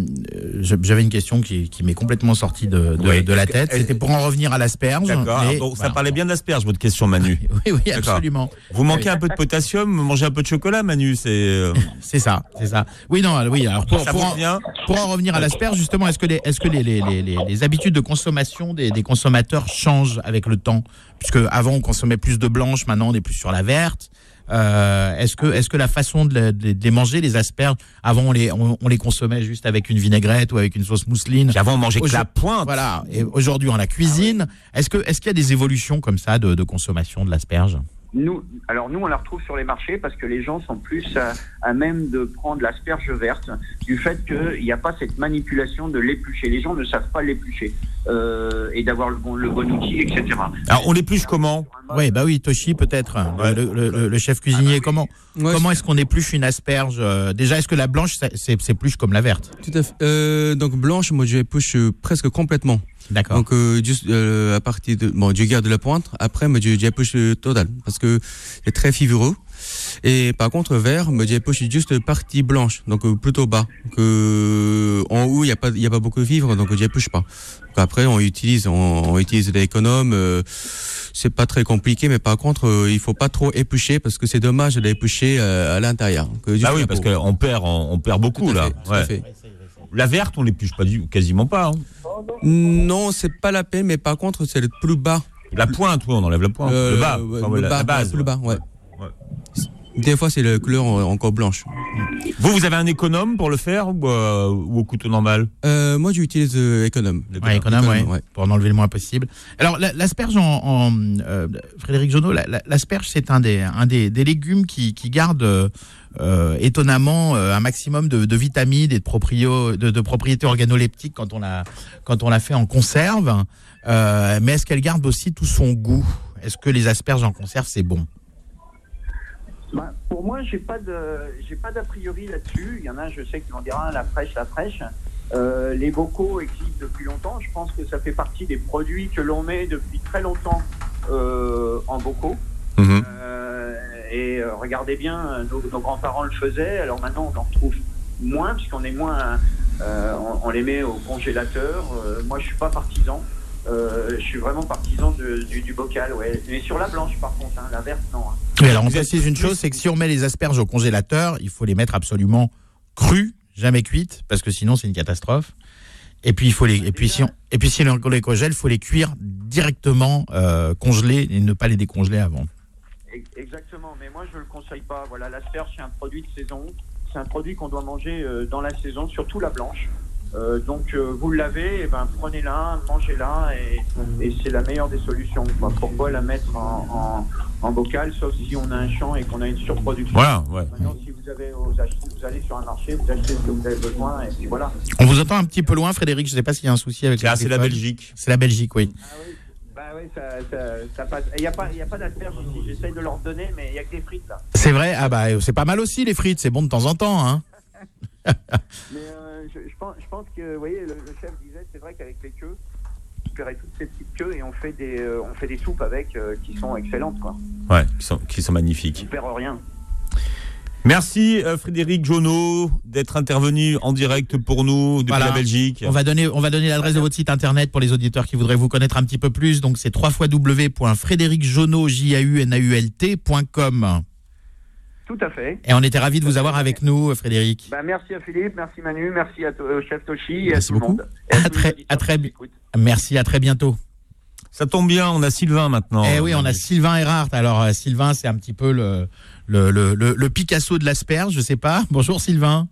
j'avais une question qui, m'est complètement sortie de, de, la tête. C'était pour en revenir à l'asperge. D'accord. ça parlait bien d'asperge, votre question, Manu. oui, oui, absolument. Vous manquez un peu de potassium, mangez un peu de chocolat, Manu. C'est. Euh, c'est ça, c'est ça. Oui, non, oui. Alors pour, pour, en, revenir à l'asperge, justement, est-ce que les, est-ce que les, les, les, les, habitudes de consommation des, des consommateurs changent avec le temps, puisque avant on consommait plus de blanche, maintenant on est plus sur la verte. Euh, est-ce que, est-ce que la façon de, les manger, les asperges, avant on les, on, les consommait juste avec une vinaigrette ou avec une sauce mousseline? avant on mangeait que la pointe. Voilà. Et aujourd'hui on la cuisine. Est-ce que, est-ce qu'il y a des évolutions comme ça de, de consommation de l'asperge? Nous, alors nous, on la retrouve sur les marchés parce que les gens sont plus à, même de prendre l'asperge verte du fait qu'il n'y a pas cette manipulation de l'éplucher. Les gens ne savent pas l'éplucher euh, et d'avoir le bon, le bon outil, etc. Alors on l'épluche comment Oui, bah oui, Toshi peut-être, le, chef cuisinier. comment comment est-ce qu'on épluche une asperge euh, Déjà, est-ce que la blanche c'est plus comme la verte? Tout à fait. Euh, donc blanche, moi je l'épluche presque complètement. D'accord. Donc euh, juste euh, à partir de bon, du garde la pointe. Après, me du poche total parce que c'est très fibreux. Et par contre, vert, me poche juste partie blanche, donc euh, plutôt bas. Que en haut, il y a pas, il y a pas beaucoup de fibres, donc je poche pas. Donc après, on utilise, on, utilise l'économe. c'est pas très compliqué, mais par contre, il faut pas trop éplucher parce que c'est dommage d'éplucher à l'intérieur. Ah oui, parce qu'on perd, on, perd beaucoup là. La verte, on l'épluche pas du, quasiment pas. Hein. Non, c'est pas la peine, mais par contre, c'est le plus bas. La pointe, oui, on enlève la pointe. le bas, la, base. Le bas, ouais. Des fois, c'est la couleur encore blanche. Vous, vous avez un économe pour le faire ou, euh, au couteau normal? Euh, Moi, j'utilise euh, économe. Ouais, économe, ouais, pour en enlever le moins possible. Alors, l'asperge, en, Frédéric Jonot, l'asperge, c'est un des, un des, des légumes qui, qui garde euh, étonnamment euh, un maximum de, vitamines et de, propriétés organoleptiques quand on la, fait en conserve. Euh, mais est-ce qu'elle garde aussi tout son goût? Est-ce que les asperges en conserve, c'est bon? Bah, pour moi, j'ai pas j'ai pas d'a priori là-dessus. Il y en a, je sais qu'ils vont dire la fraîche, la fraîche. les bocaux existent depuis longtemps. Je pense que ça fait partie des produits que l'on met depuis très longtemps en bocaux. Mhm. Et euh, regardez bien, nos, grands-parents le faisaient. Alors maintenant, on en retrouve moins, puisqu'on est moins. Euh, on, les met au congélateur. Euh, moi, je suis pas partisan. je suis vraiment partisan du, bocal, ouais. Mais sur la blanche, par contre, hein, la verte, non. Hein. Oui, alors on précise une chose, c'est que si on met les asperges au congélateur, il faut les mettre absolument crues, jamais cuites, parce que sinon c'est une catastrophe. Et puis il faut les, et puis si on, et puis si on les congèle, il faut les cuire directement congelés et ne pas les décongeler avant. Exactement, mais moi je ne le conseille pas. Voilà, l'asperge c'est un produit de saison, c'est un produit qu'on doit manger euh, dans la saison, surtout la blanche. Euh, donc euh, vous l'avez, et eh ben prenez-la, mangez-la et, et c'est la meilleure des solutions. Pourquoi la mettre en, en, bocal, sauf si on a un champ et qu'on a une surproduction? Voilà, ouais. Maintenant, si vous avez vous allez sur un marché, vous achetez ce que vous avez besoin et puis voilà. On vous entend un petit peu loin, Frédéric. Je ne sais pas s'il y a un souci avec. Ah, c'est la Belgique. C'est la Belgique, oui. Ah, oui. Oui, ça, ça, passe. Il n'y a pas, a pas d'asperges ici. J'essaye de leur donner, mais il n'y a que des frites là. C'est vrai? Ah bah c'est pas mal aussi les frites, c'est bon de temps en temps. Hein. mais euh, je, pense, je, pense, que, vous voyez, le, chef disait, c'est vrai qu'avec les queues, récupérer toutes ces petites queues et on fait des, on fait des soupes avec qui sont excellentes. Quoi. Ouais, qui sont, qui sont magnifiques. On perd rien. Merci Frédéric Jonot d'être intervenu en direct pour nous depuis la Belgique. On va donner, on va donner l'adresse de votre site internet pour les auditeurs qui voudraient vous connaître un petit peu plus. Donc c'est www.frédéricjonot.com. Tout à fait. Et on était ravis de vous avoir avec nous, Frédéric. Bah, merci à Philippe, merci Manu, merci à au chef Toshi merci à tout beaucoup. le monde. à, très, à très, merci, à très bientôt. Ça tombe bien, on a Sylvain maintenant. Eh oui, on a Sylvain Erhardt. Alors euh, Sylvain, c'est un petit peu le, le, le, le, Picasso de l'asperge, je sais pas. Bonjour Sylvain.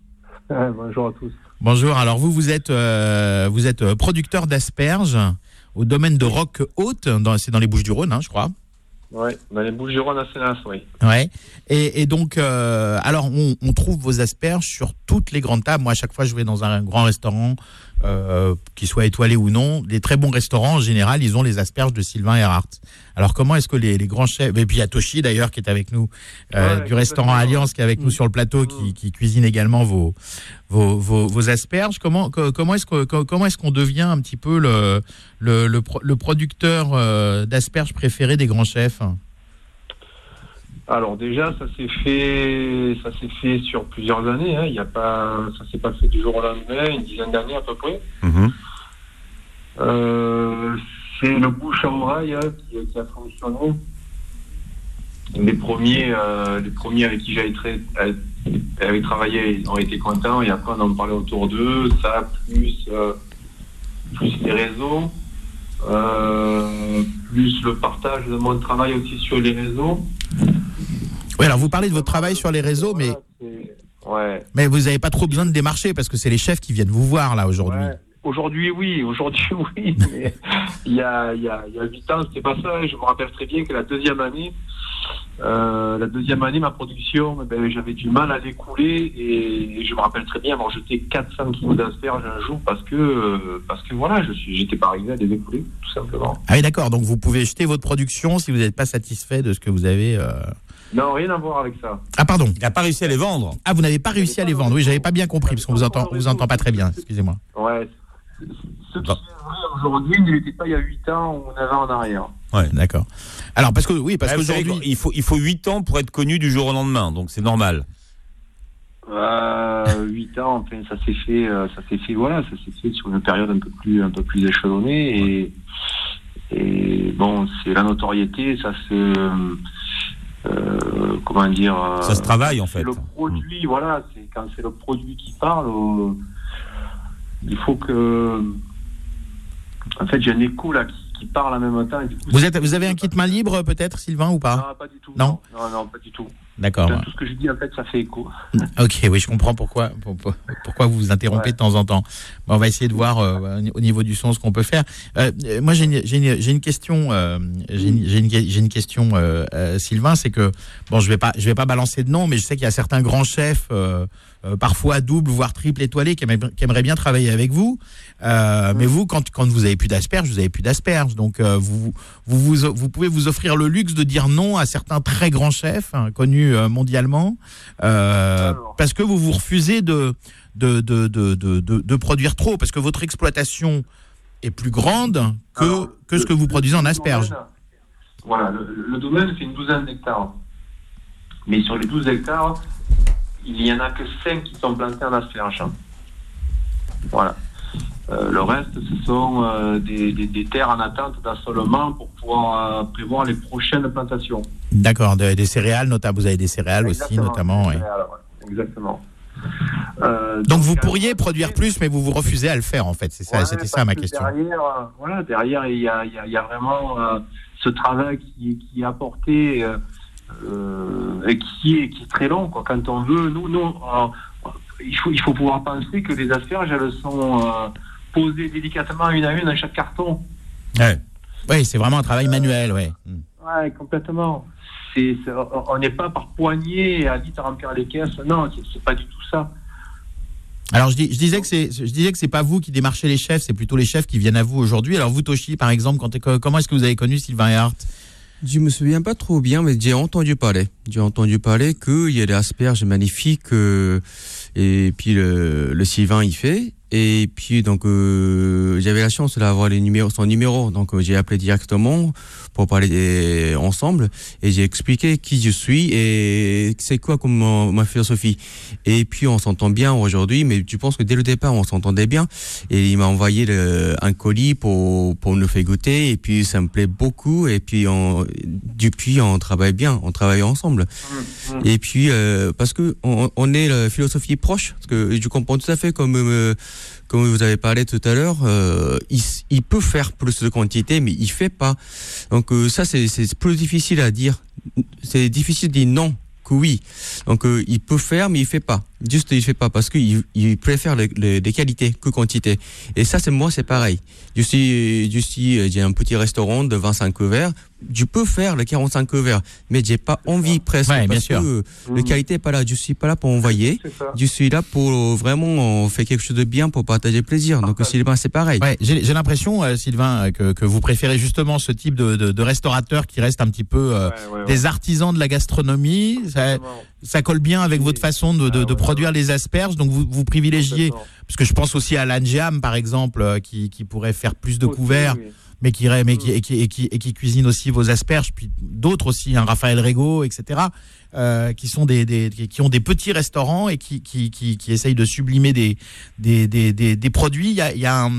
bonjour à tous. Bonjour. Alors vous, vous êtes, euh, vous êtes euh, producteur d'asperges au domaine de Rock Haute. C'est dans les Bouches du Rhône, hein, je crois. Oui, dans les Bouches du Rhône à Sénas, oui. Ouais. Et, et donc, euh, alors, on, on, trouve vos asperges sur toutes les grandes tables. Moi, à chaque fois, je vais dans un grand restaurant, euh, qui soit étoilé ou non, les très bons restaurants, en général, ils ont les asperges de Sylvain Erhardt. Alors, comment est-ce que les, les, grands chefs, et puis Atoshi d'ailleurs, qui est avec nous, euh, du restaurant Alliance, qui est avec nous sur le plateau, qui, qui cuisine également vos, vos, vos, vos asperges, comment, comment est-ce que, comment est-ce qu'on devient un petit peu le, le, le, le producteur euh, d'asperges préféré des grands chefs? Alors déjà, ça s'est fait, ça s'est fait sur plusieurs années. Hein. Il y a pas, ça s'est pas fait du jour au lendemain, une dizaine d'années à peu près. Mhm. Euh, c'est le bouche à oreille hein, qui, a fonctionné. Les premiers, euh, les premiers avec qui j'avais travaillé ont été contents et après on en parlait autour d'eux. Ça plus, euh, plus les réseaux. plus le partage de mon travail aussi sur les réseaux. Oui, alors vous parlez de votre travail sur les réseaux, mais, mais vous n'avez pas trop besoin de démarcher parce que c'est les chefs qui viennent vous voir là aujourd'hui. Aujourd'hui, oui. Aujourd'hui, oui. Mais il, y a, il, y a, il y a 8 ans, c'était pas ça. Je me rappelle très bien que la deuxième année, euh, la deuxième année, ma production, eh ben, j'avais du mal à l'écouler et je me rappelle très bien avoir jeté 400 kilos d'asperges un jour parce que, euh, parce que voilà, j'étais pas arrivé à les écouler, tout simplement. Ah oui, d'accord. Donc vous pouvez jeter votre production si vous n'êtes pas satisfait de ce que vous avez. Euh... Non, rien à voir avec ça. Ah pardon. Il n'a pas réussi à les vendre. Ah, vous n'avez pas réussi à les vendre. Oui, j'avais pas bien compris parce qu'on vous entend, vous entend pas très bien. Excusez-moi. Ouais. Ce qui est vrai aujourd'hui n'était pas il y a 8 ans ou 9 ans en arrière. Ouais, d'accord. Alors parce que oui, parce qu'aujourd'hui il faut il faut 8 ans pour être connu du jour au lendemain, donc c'est normal. Euh, 8 ans, enfin, ça s'est fait, euh, ça s'est fait, voilà, ça s'est fait sur une période un peu plus, un peu plus échelonnée et, et bon, c'est la notoriété, ça se, euh, comment dire euh, Ça se travaille en fait. Le produit, voilà, c'est quand c'est le produit qui parle. Euh, il faut que, en fait, j'ai un écho là qui, parle en même temps. vous êtes, vous avez un kit main libre peut-être, Sylvain, ou pas? Non, pas du tout. Non, non, non, pas du tout. D'accord. Tout ce que je dis, en fait, ça fait écho. Ok, oui, je comprends pourquoi, pourquoi vous vous interrompez de temps en temps. on va essayer de voir euh, au niveau du son ce qu'on peut faire. Euh, moi, j'ai une, une, une, question, euh, j'ai une, une, question, euh, euh, Sylvain, c'est que bon, je vais pas, je vais pas balancer de nom, mais je sais qu'il y a certains grands chefs. Euh, parfois double, voire triple étoilé, qui, aimerait, bien travailler avec vous. Euh, mais vous, quand, quand vous avez plus d'asperges, vous avez plus d'asperges. Donc, euh, vous, vous, vous, pouvez vous offrir le luxe de dire non à certains très grands chefs hein, connus mondialement, parce que vous vous refusez de de, de, de, de, produire trop, parce que votre exploitation est plus grande que, que ce que vous produisez en asperges. Voilà, le, le domaine, c'est une douzaine d'hectares. Mais sur les 12 hectares, il n'y en a que 5 qui sont plantés en asperges. Voilà. Euh, le reste, ce sont euh, des, des, terres en attente d'assolement pour pouvoir euh, prévoir les prochaines plantations. D'accord, des céréales notamment. Vous avez des céréales aussi, notamment. Exactement. donc, vous pourriez produire plus, mais vous vous refusez à le faire, en fait. C'est ça, c'était ça ma question. Derrière, voilà, derrière, il y a, il y a vraiment ce travail qui, qui est apporté et qui est, qui est très long. Quoi. Quand on veut, nous, nous il, faut, il faut pouvoir penser que les asperges, elles sont euh, posées délicatement une à une dans chaque carton. Ouais. Oui, c'est vraiment un travail manuel, ouais. Ouais, complètement. C'est, on n'est pas par poignée à vite remplir les caisses. Non, c'est, pas du tout ça. Alors je, dis, je disais que c'est je disais que c'est pas vous qui démarchez les chefs, c'est plutôt les chefs qui viennent à vous aujourd'hui. Alors vous Toshi par exemple, quand, comment est-ce que vous avez connu Sylvain Hart je me souviens pas trop bien, mais j'ai entendu parler. J'ai entendu parler qu'il y a des asperges magnifiques euh, et puis le, le Sylvain y fait. Et puis donc euh, j'avais la chance d'avoir les numéros, son numéro, donc euh, j'ai appelé directement pour parler euh, ensemble et j'ai expliqué qui je suis et c'est quoi comme ma, philosophie. Et puis on s'entend bien aujourd'hui, mais tu penses que dès le départ on s'entendait bien et il m'a envoyé le, un colis pour pour nous faire goûter et puis ça me plaît beaucoup et puis on, depuis on travaille bien, on travaille ensemble. Mmh, mmh. Et puis parce que on, on est la philosophie proche, parce que je comprends tout à fait comme comme vous avez parlé tout à l'heure, euh, il, peut faire plus de quantité, mais il fait pas. Donc euh, ça, c'est plus difficile à dire. C'est difficile de dire non que oui. Donc euh, il peut faire, mais il fait pas. Juste, il fait pas parce qu'il il préfère les, les, qualités que quantité. Et ça, c'est moi, c'est pareil. Je suis, je suis, j'ai un petit restaurant de 25 couverts je peux faire le 45 couverts, mais j'ai pas envie presque parce bien sûr. que mmh. la qualité est pas là. Je suis pas là pour envoyer. Je suis là pour vraiment faire quelque chose de bien pour partager plaisir. Donc Sylvain, c'est pareil. Ouais, j'ai l'impression, euh, Sylvain, que, que, vous préférez justement ce type de, de, de restaurateur qui reste un petit peu euh, des artisans de la gastronomie. Ça, ça, colle bien avec votre façon de, de, de produire les asperges. Donc vous, vous privilégiez, parce que je pense aussi à l'Angiam par exemple, euh, qui, qui pourrait faire plus de couverts mais qui, mais qui, et qui, et qui, et qui cuisine aussi vos asperges, puis d'autres aussi, un hein, Raphaël Rego, etc., euh, qui sont des, des, qui ont des petits restaurants et qui, qui, qui, qui essayent de sublimer des, des, des, des, des produits. Il y a, il y, a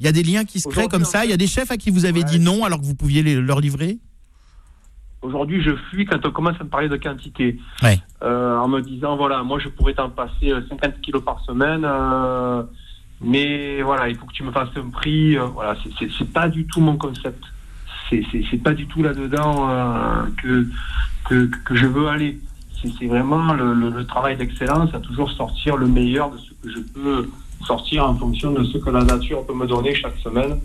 il y a des liens qui se créent comme ça. Il y a des chefs à qui vous avez dit non alors que vous pouviez les, leur livrer? Aujourd'hui, je fuis quand on commence à me parler de quantité. Ouais. Euh, en me disant, voilà, moi, je pourrais t'en passer 50 euh, kilos par semaine. Euh, mais voilà, il faut que tu me fasses un prix. Euh, voilà, c'est pas du tout mon concept. C'est pas du tout là-dedans que, que, que, je veux aller. C'est vraiment le, le, travail d'excellence à toujours sortir le meilleur de ce que je peux sortir en fonction de ce que la nature peut me donner chaque semaine.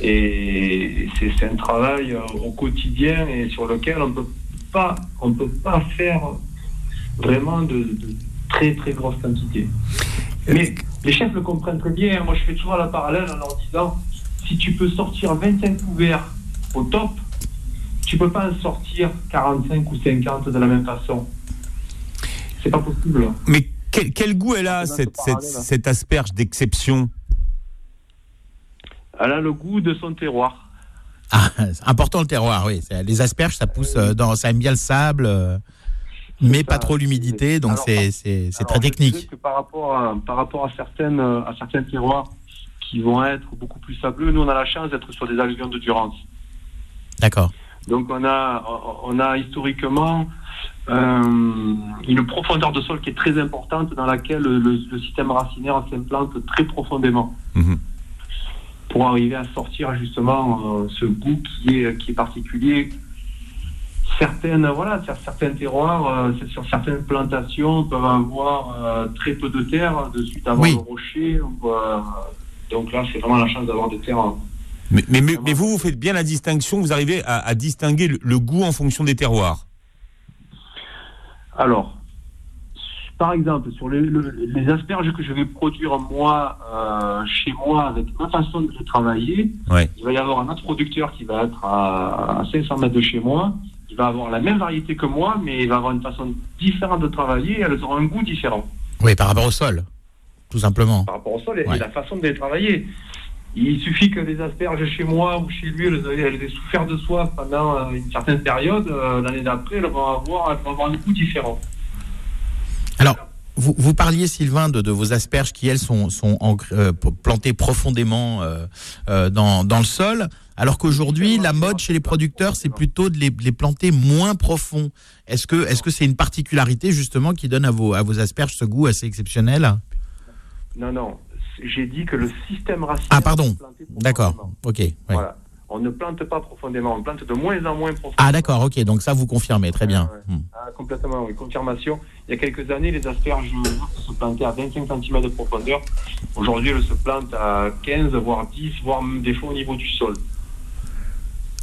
Et c'est un travail euh, au quotidien et sur lequel on peut pas, on peut pas faire vraiment de, de très très grosses quantités. Mais les chefs le comprennent très bien. Moi, je fais toujours la parallèle en leur disant si tu peux sortir 25 couverts au top, tu peux pas en sortir 45 ou 50 de la même façon. C'est pas possible. Mais quel, goût elle a, cette, cette, asperge d'exception? Elle a le goût de son terroir. Ah, important le terroir, oui. Les asperges, ça pousse euh, dans, ça aime bien le sable. Euh mais pas trop l'humidité, donc c'est très technique. Que par rapport à, par rapport à certaines à certains terroirs qui vont être beaucoup plus sableux, nous on a la chance d'être sur des alluvions de Durance. D'accord. Donc on a on a historiquement euh, une profondeur de sol qui est très importante dans laquelle le, système racinaire s'implante très profondément. Mhm. Pour arriver à sortir justement euh, ce goût qui est, qui est particulier, certaines, voilà, certains terroirs, euh, sur certaines plantations, peuvent avoir euh, très peu de terre dessus d'avoir le rocher. Donc là, c'est vraiment la chance d'avoir des terres. Mais, mais, mais, vous, vous faites bien la distinction, vous arrivez à, distinguer le, goût en fonction des terroirs Alors, par exemple, sur les, les, asperges que je vais produire moi, chez moi, avec ma façon de travailler, il va y avoir un autre producteur qui va être à, à 500 mètres de chez moi, il va avoir la même variété que moi, mais il va avoir une façon différente de travailler et elles auront un goût différent. Oui, par rapport au sol, tout simplement. Par rapport au sol et, la façon de les travailler. Il suffit que les asperges chez moi ou chez lui, elles, aient souffert de soif pendant euh, une certaine période. Euh, l'année d'après, elles vont avoir, avoir un goût différent. Alors, vous, vous, parliez, Sylvain, de, de, vos asperges qui, elles, sont, sont euh, plantées profondément dans, dans, le sol. Alors qu'aujourd'hui, la mode chez les producteurs, c'est plutôt de les, planter moins profond. Est-ce que est-ce que c'est une particularité justement qui donne à vos à vos asperges ce goût assez exceptionnel? Non, non. J'ai dit que le système racinaire. Ah pardon. D'accord. Ok. Voilà. On ne plante pas profondément, on plante de moins en moins profondément. Ah d'accord, ok, donc ça vous confirmez, très bien. Hmm. Ah, complètement, oui, confirmation. Il y a quelques années, les asperges se plantaient à 25 cm de profondeur. Aujourd'hui, elles se plantent à 15, voire 10, voire même des fois au niveau du sol.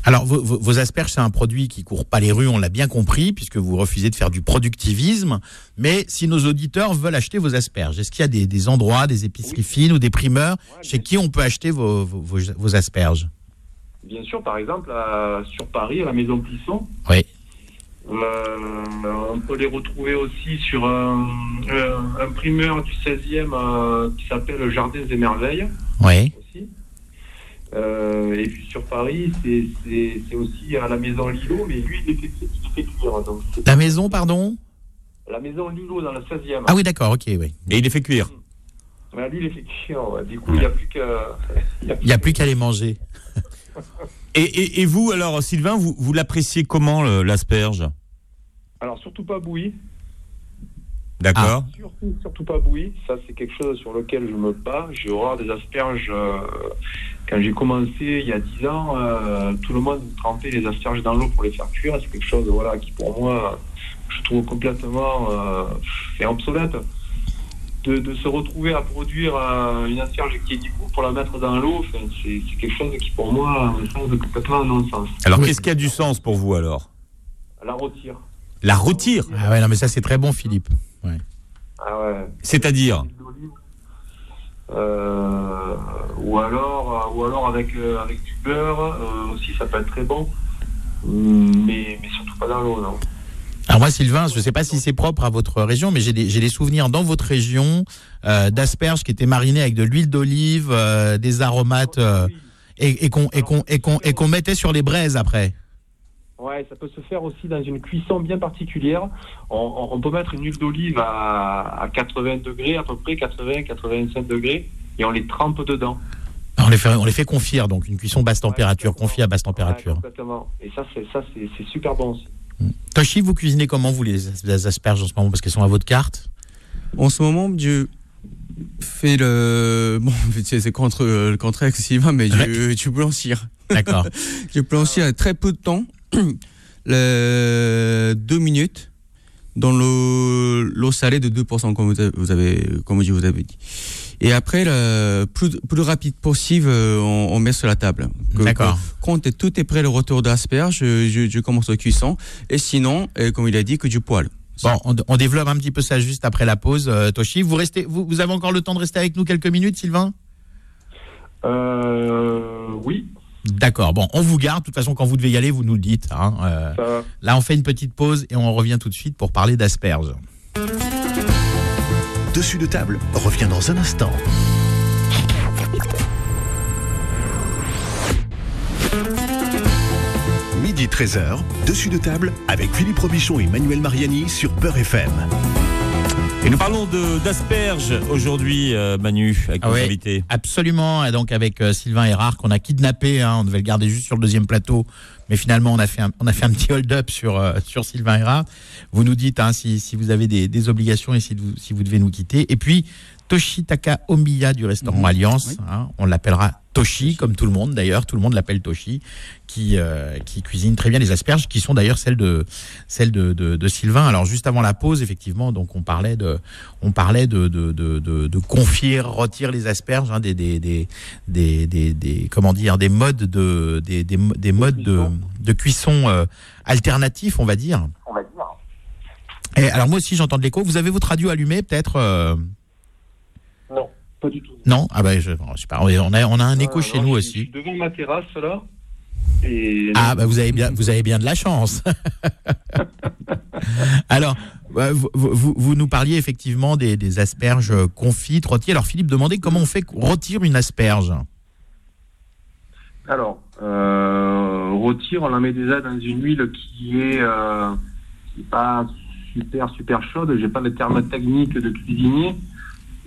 Alors, vos, asperges, c'est un produit qui court pas les rues, on l'a bien compris, puisque vous refusez de faire du productivisme. Mais si nos auditeurs veulent acheter vos asperges, est-ce qu'il y a des, endroits, des épiceries fines ou des primeurs chez qui on peut acheter vos, vos, asperges? Bien sûr, par exemple, sur Paris, à la Maison Plisson. Oui. On peut les retrouver aussi sur un, primeur du 16e qui s'appelle Jardins et Merveilles. Oui. et puis sur Paris, c'est aussi à la maison Lilo, mais lui, il fait, fait cuire. la maison, pardon? La maison Lilo dans le 16e. Ah oui, d'accord, ok, oui. Et il est fait cuire? Lui, il est fait cuire. Du coup, il n'y a plus qu'à. Il n'y a plus qu'à les manger. et, et, vous, alors, Sylvain, vous, vous l'appréciez comment, l'asperge? Alors, surtout pas bouilli. D'accord. Ah. Surtout, surtout, pas bouilli. Ça, c'est quelque chose sur lequel je me bats. J'ai horreur des asperges. Euh, quand j'ai commencé il y a 10 ans, euh, tout le monde trempait les asperges dans l'eau pour les faire cuire. C'est quelque chose voilà, qui, pour moi, je trouve complètement euh, obsolète de, se retrouver à produire euh, une asperge qui est du coup pour la mettre dans l'eau, c'est quelque chose qui pour moi me semble complètement non-sens. Alors qu'est-ce qui a du sens pour vous alors? La retire. La retire Ah ouais, non mais ça c'est très bon Philippe. Ouais. Ah ouais. C'est-à-dire? Euh, ou alors, euh, ou alors avec, avec du beurre aussi, ça peut être très bon, mais, mais surtout pas dans l'eau, non. Alors moi, Sylvain, je ne sais pas si c'est propre à votre région, mais j'ai des, souvenirs dans votre région euh, d'asperges qui étaient marinées avec de l'huile d'olive, euh, des aromates, euh, et, et qu'on mettait sur les braises après. Ouais, ça peut se faire aussi dans une cuisson bien particulière. On, peut mettre une huile d'olive à, 80 degrés, à peu près 80-85 degrés, et on les trempe dedans. On les, fait, on les fait confire, donc une cuisson basse température, confit à basse température. exactement. Et ça, c'est super bon aussi. Toshi, vous cuisinez comment, vous, les, asperges en ce moment? Parce qu'elles sont à votre carte En ce moment, je fais le. Bon, c'est contre le contraire Sylvain, mais je, je blanchir. D'accord. je blanchir à très peu de temps, le, deux minutes, dans l'eau salée de 2%, comme vous avez, comme vous avez dit. Et après, le plus, plus rapide possible, euh, on, met sur la table. D'accord. Quand tout est prêt, le retour d'asperge, je, je, commence au cuisson. Et sinon, euh, comme il a dit, que du poil. Bon, on, développe un petit peu ça juste après la pause, euh, Toshi. Vous, restez, vous, vous, avez encore le temps de rester avec nous quelques minutes, Sylvain? Euh, Oui. D'accord. Bon, on vous garde. De toute façon, quand vous devez y aller, vous nous le dites. Hein. là, on fait une petite pause et on revient tout de suite pour parler d'asperges. Dessus de table revient dans un instant. Midi 13h, dessus de table avec Philippe Robichon et Manuel Mariani sur Peur FM. Et nous parlons d'asperges aujourd'hui, euh, Manu, avec ah nos invités. Absolument, et donc avec euh, Sylvain Erard qu'on a kidnappé, hein, on devait le garder juste sur le deuxième plateau, mais finalement on a fait un, on a fait un petit hold-up sur, euh, sur Sylvain Erard. Vous nous dites hein, si, si, vous avez des, des, obligations et si vous, si vous devez nous quitter. Et puis Toshitaka Omiya du restaurant mhm. Alliance. Hein, on l'appellera Toshi, comme tout le monde d'ailleurs. Tout le monde l'appelle Toshi, qui, euh, qui cuisine très bien les asperges, qui sont d'ailleurs celles de celles de, de, Sylvain. Alors juste avant la pause, effectivement, donc on parlait de on parlait de de, de, de confier, retirer les asperges, hein, des, des, des, des, des, comment dire, des modes de des, des, des modes de, de cuisson euh, alternatifs, on va dire. On va dire. Et alors moi aussi j'entends de l'écho. Vous avez votre radio allumée peut-être euh, pas du tout. Non? Ah ben, je, sais pas. On a, on a un écho chez nous aussi. devant ma terrasse, là. Ah bah vous avez bien, vous avez bien de la chance. Alors, vous, vous, vous, nous parliez effectivement des, des, asperges confites, rôties. Alors Philippe demandait comment on fait rôtir une asperge. Alors, euh, rôtir, on la met déjà dans une huile qui est, euh, qui est pas super super chaude. J'ai pas le terme technique de cuisinier,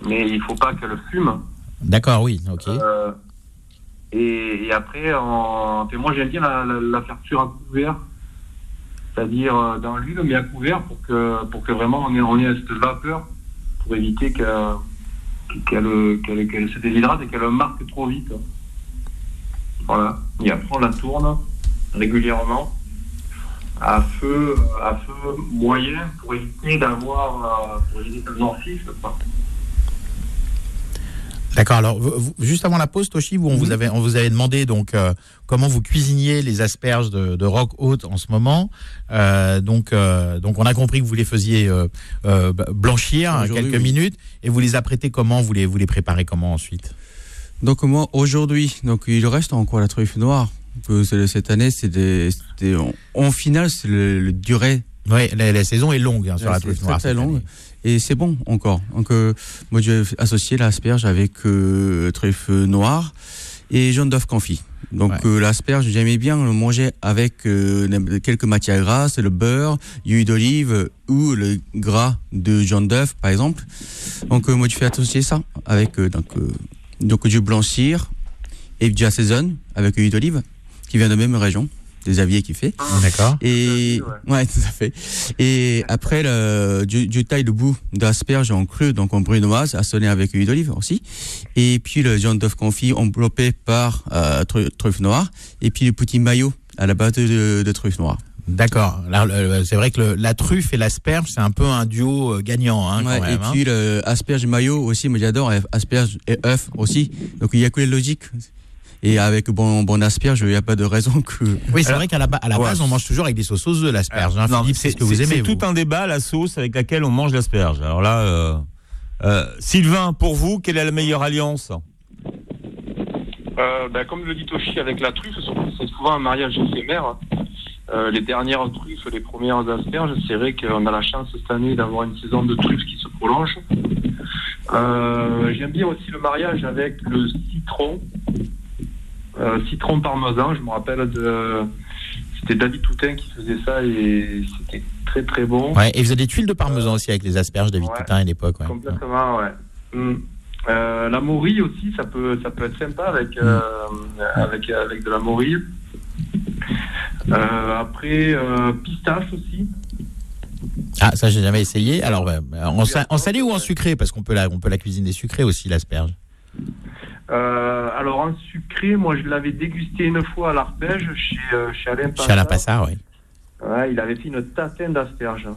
mais il faut pas qu'elle fume. D'accord, oui, ok. Euh, et, après, en, moi j'aime bien la, faire cuire à couvert, c'est-à-dire euh, dans l'huile, mais à couvert pour que, pour que vraiment on ait, on ait cette vapeur pour éviter qu'elle se déshydrate et qu'elle marque trop vite. Voilà. Et après, on la tourne régulièrement à feu, à feu moyen pour éviter d'avoir, euh, pour éviter qu'elle D'accord. Alors, juste avant la pause, Toshi, vous, on, vous avait, on vous avait demandé donc euh, comment vous cuisiniez les asperges de, de rock haute en ce moment. Euh, donc, euh, donc, on a compris que vous les faisiez blanchir hein, quelques minutes et vous les apprêtez comment? Vous les, vous les préparez comment ensuite? Donc moi aujourd'hui, donc il reste encore la truffe noire? Que cette année, c'était en, en, finale, c'est le, durée. Oui, la, saison est longue hein, sur la truffe noire. Très, longue. Et c'est bon encore. Donc, euh, moi, j'ai associé l'asperge avec euh, truffe noire et jaune d'œuf confit. Donc euh, l'asperge, j'aimais bien le manger avec euh, quelques matières grasses, le beurre, l'huile d'olive ou le gras de jaune d'œuf, par exemple. Donc euh, moi, je fais associer ça avec donc, donc du blanchir et du assaisonne avec l'huile d'olive qui vient de la même région des aviers qu'il fait. D'accord. Et ouais. tout à fait. Et après le, du, taille de bout d'asperge en cru, donc en brunoise, assaisonné avec huile d'olive aussi. Et puis le jaune d'œuf confit enveloppé par euh, truffe noire. Et puis le petit maillot à la base de, de truffe noire. D'accord. C'est vrai que la truffe et l'asperge, c'est un peu un duo euh, gagnant. Hein, ouais, et hein. puis l'asperge maillot aussi, moi j'adore, asperge et œuf aussi. Donc il y a que les logiques. Et avec bon, bon asperge, il n'y a pas de raison que. Oui, c'est vrai qu'à la, à la base, on mange toujours avec des sauces aux œufs l'asperge. Hein, c'est ce que vous aimez. C'est tout un débat, la sauce avec laquelle on mange l'asperge. Alors là, euh, euh, Sylvain, pour vous, quelle est la meilleure alliance? Euh, ben, Comme le dit Toshi, avec la truffe, c'est souvent un mariage éphémère. Euh, les dernières truffes, les premières asperges, c'est vrai qu'on a la chance cette année d'avoir une saison de truffes qui se prolonge. Euh, J'aime bien aussi le mariage avec le citron. Euh, citron parmesan, je me rappelle de. C'était David Toutain qui faisait ça et c'était très très bon. Ouais, et il faisait des tuiles de parmesan aussi avec les asperges, David Toutain à l'époque. Ouais. Complètement, ouais. Mm. Euh, la morille aussi, ça peut, ça peut être sympa avec, mm. euh, avec, avec de la morille. après, pistache aussi. Ah, ça, j'ai jamais essayé. Alors, en, en, salé ou en sucré? Parce qu'on peut, la, on peut la cuisiner sucrée aussi, l'asperge. Euh, alors en sucré, moi je l'avais dégusté une fois à l'arpège chez, euh, chez Alain Passard. Chez Alain Passard, oui. Ouais, il avait fait une tatin d'asperges.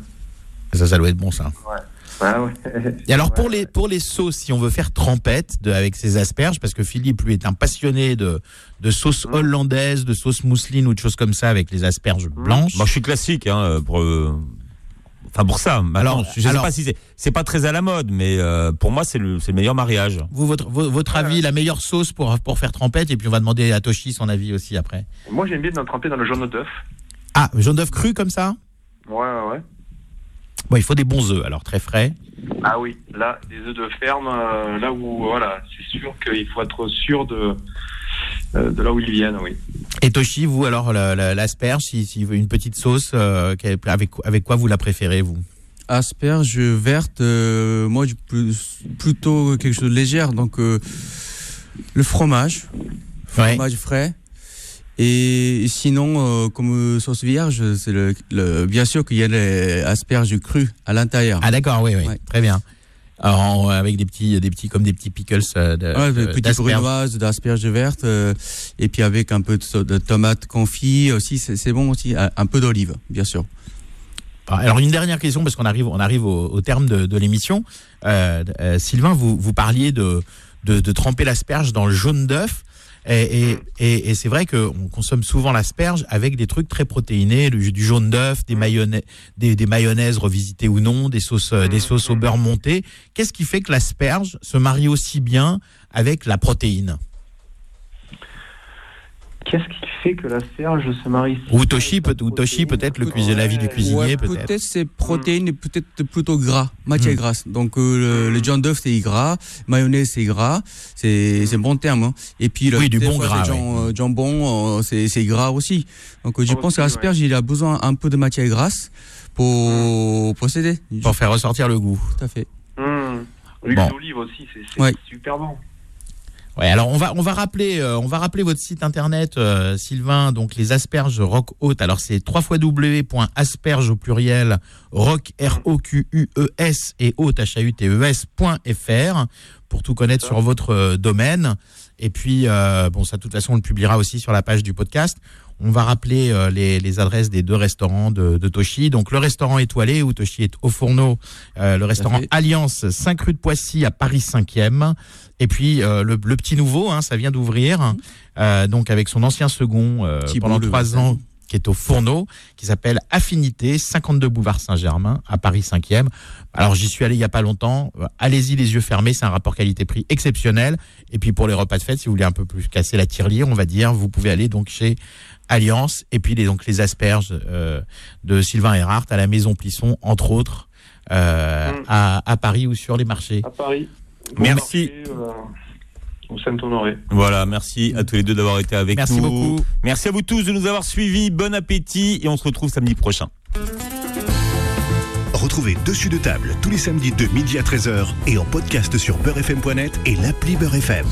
Ça, ça doit être bon ça. Ouais. Ouais, ouais. Et alors pour les pour les sauces, si on veut faire trempette de, avec ces asperges, parce que Philippe lui est un passionné de de sauce mmh. hollandaise, de sauce mousseline ou de choses comme ça avec les asperges mmh. blanches. Moi, je suis classique hein, pour euh, Enfin pour ça. Alors, je sais pas si c'est c'est pas très à la mode, mais euh, pour moi c'est le c'est le meilleur mariage. Vous votre votre avis, la meilleure sauce pour pour faire trempette et puis on va demander à Toshi son avis aussi après. Moi j'aime bien tremper dans le jaune d'œuf. Ah, jaune d'œuf cru comme ça? Ouais ouais. Bon, il faut des bons œufs alors très frais. Ah oui, là des œufs de ferme, euh, là où voilà, c'est sûr qu'il faut être sûr de euh, de là où ils viennent, oui. Et Toshi, vous alors l'asperge, si, si une petite sauce, euh, avec, avec quoi vous la préférez vous? Asperge verte, euh, moi plutôt quelque chose de léger, donc le fromage, fromage frais. Et sinon, comme sauce vierge, c'est le, bien sûr qu'il y a les asperges crues à l'intérieur. Ah d'accord, oui, oui, très bien. Alors, avec des petits, des petits comme des petits pickles euh, de, ouais, des petites brunoises d'asperges vertes, euh, et puis avec un peu de, de tomates confit aussi, c'est bon aussi, un peu d'olive, bien sûr. Ah, alors une dernière question parce qu'on arrive, on arrive au, terme de, de l'émission. Euh, euh, Sylvain, vous, vous parliez de, de, de tremper l'asperge dans le jaune d'œuf. Et, et, et, c'est vrai qu'on consomme souvent l'asperge avec des trucs très protéinés, du, du jaune d'œuf, des, mayonnaises, des, des, mayonnaises revisitées ou non, des sauces, euh, des sauces au beurre monté. Qu'est-ce qui fait que l'asperge se marie aussi bien avec la protéine? Qu'est-ce qui fait que l'asperge se marie Ou Toshi, peut, ou Toshi peut-être le cuisinier, la vie du cuisinier peut-être. Peut-être c'est protéines peut-être plutôt gras, matière hmm. grasse. Donc euh, le, jaune d'œuf c'est gras, mayonnaise c'est gras, c'est c'est bon terme. Hein. Et puis le oui, du bon gras, euh, jambon euh, c'est c'est gras aussi. Donc je pense que l'asperge il a besoin un peu de matière grasse pour procéder. Pour faire ressortir le goût. Tout à fait. Mmh. L'huile d'olive aussi c'est super bon. Ouais, alors on va on va rappeler euh, on va rappeler votre site internet euh, Sylvain. Donc les asperges rock haute. Alors c'est www.asperges au pluriel rock r o q u e s et haute h a u t e s.fr pour tout connaître sur votre euh, domaine. Et puis bon ça de toute façon on le publiera aussi sur la page du podcast. On va rappeler les, les, adresses des deux restaurants de, de, Toshi. Donc le restaurant étoilé où Toshi est au fourneau, le restaurant Alliance 5 rue de Poissy à Paris 5e. Et puis euh, le, le, petit nouveau, hein, ça vient d'ouvrir, euh, donc avec son ancien second euh, pendant trois ans. qui est au fourneau, qui s'appelle Affinité, 52 boulevard Saint-Germain, à Paris 5e. Alors j'y suis allé il y a pas longtemps. Allez-y les yeux fermés, c'est un rapport qualité-prix exceptionnel. Et puis pour les repas de fête, si vous voulez un peu plus casser la tirelire, on va dire, vous pouvez aller donc chez Alliance et puis les, donc les asperges euh, de Sylvain Erhardt à la Maison Plisson, entre autres, euh, mm. à, Paris ou sur les marchés. À Paris. Merci. Euh, au Saint-Honoré. Voilà, merci à tous les deux d'avoir été avec nous. Merci beaucoup. Merci à vous tous de nous avoir suivis. Bon appétit et on se retrouve samedi prochain. Retrouvez Dessus de table tous les samedis de midi à 13h et en podcast sur beurrefm.net et l'appli Beurrefm.